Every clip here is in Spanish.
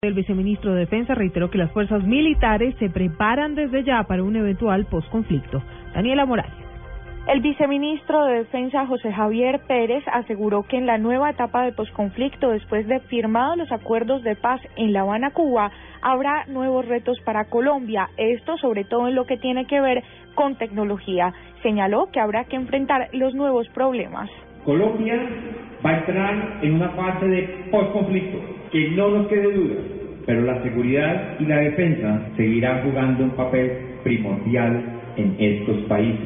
El viceministro de Defensa reiteró que las fuerzas militares se preparan desde ya para un eventual posconflicto. Daniela Morales. El viceministro de Defensa José Javier Pérez aseguró que en la nueva etapa de posconflicto, después de firmados los acuerdos de paz en La Habana, Cuba, habrá nuevos retos para Colombia, esto sobre todo en lo que tiene que ver con tecnología. Señaló que habrá que enfrentar los nuevos problemas. Colombia va a entrar en una fase de posconflicto, que no nos quede duda, pero la seguridad y la defensa seguirán jugando un papel primordial en estos países,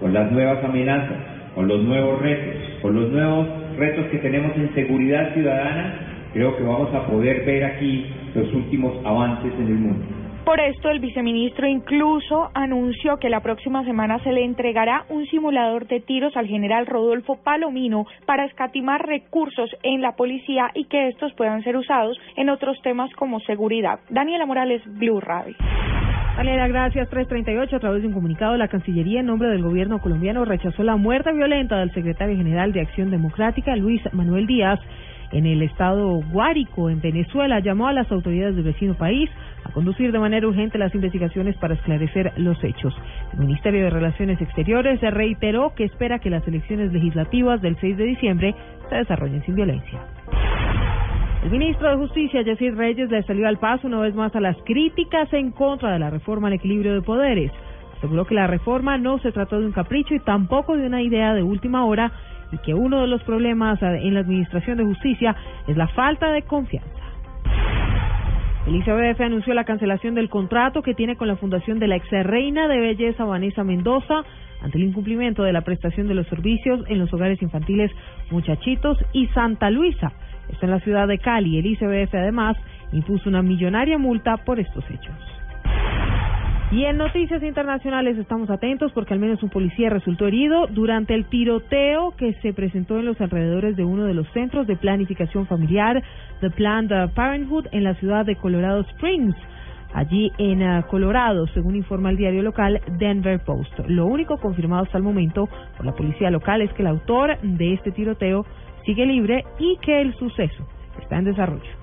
con las nuevas amenazas, con los nuevos retos, con los nuevos retos que tenemos en seguridad ciudadana, creo que vamos a poder ver aquí los últimos avances en el mundo. Por esto, el viceministro incluso anunció que la próxima semana se le entregará un simulador de tiros al general Rodolfo Palomino para escatimar recursos en la policía y que estos puedan ser usados en otros temas como seguridad. Daniela Morales, Blue Radio. Daniela, gracias. 338. A través de un comunicado, la Cancillería, en nombre del gobierno colombiano, rechazó la muerte violenta del secretario general de Acción Democrática, Luis Manuel Díaz, en el estado Guárico, en Venezuela, llamó a las autoridades del vecino país a conducir de manera urgente las investigaciones para esclarecer los hechos. El Ministerio de Relaciones Exteriores reiteró que espera que las elecciones legislativas del 6 de diciembre se desarrollen sin violencia. El ministro de Justicia, Yacir Reyes, le salió al paso una vez más a las críticas en contra de la reforma al equilibrio de poderes. Aseguró que la reforma no se trató de un capricho y tampoco de una idea de última hora y que uno de los problemas en la Administración de Justicia es la falta de confianza. El ICBF anunció la cancelación del contrato que tiene con la fundación de la ex reina de belleza Vanessa Mendoza ante el incumplimiento de la prestación de los servicios en los hogares infantiles Muchachitos y Santa Luisa. Esto en la ciudad de Cali. El ICBF además impuso una millonaria multa por estos hechos. Y en noticias internacionales estamos atentos porque al menos un policía resultó herido durante el tiroteo que se presentó en los alrededores de uno de los centros de planificación familiar de Planned Parenthood en la ciudad de Colorado Springs. Allí en uh, Colorado, según informa el diario local Denver Post. Lo único confirmado hasta el momento por la policía local es que el autor de este tiroteo sigue libre y que el suceso está en desarrollo.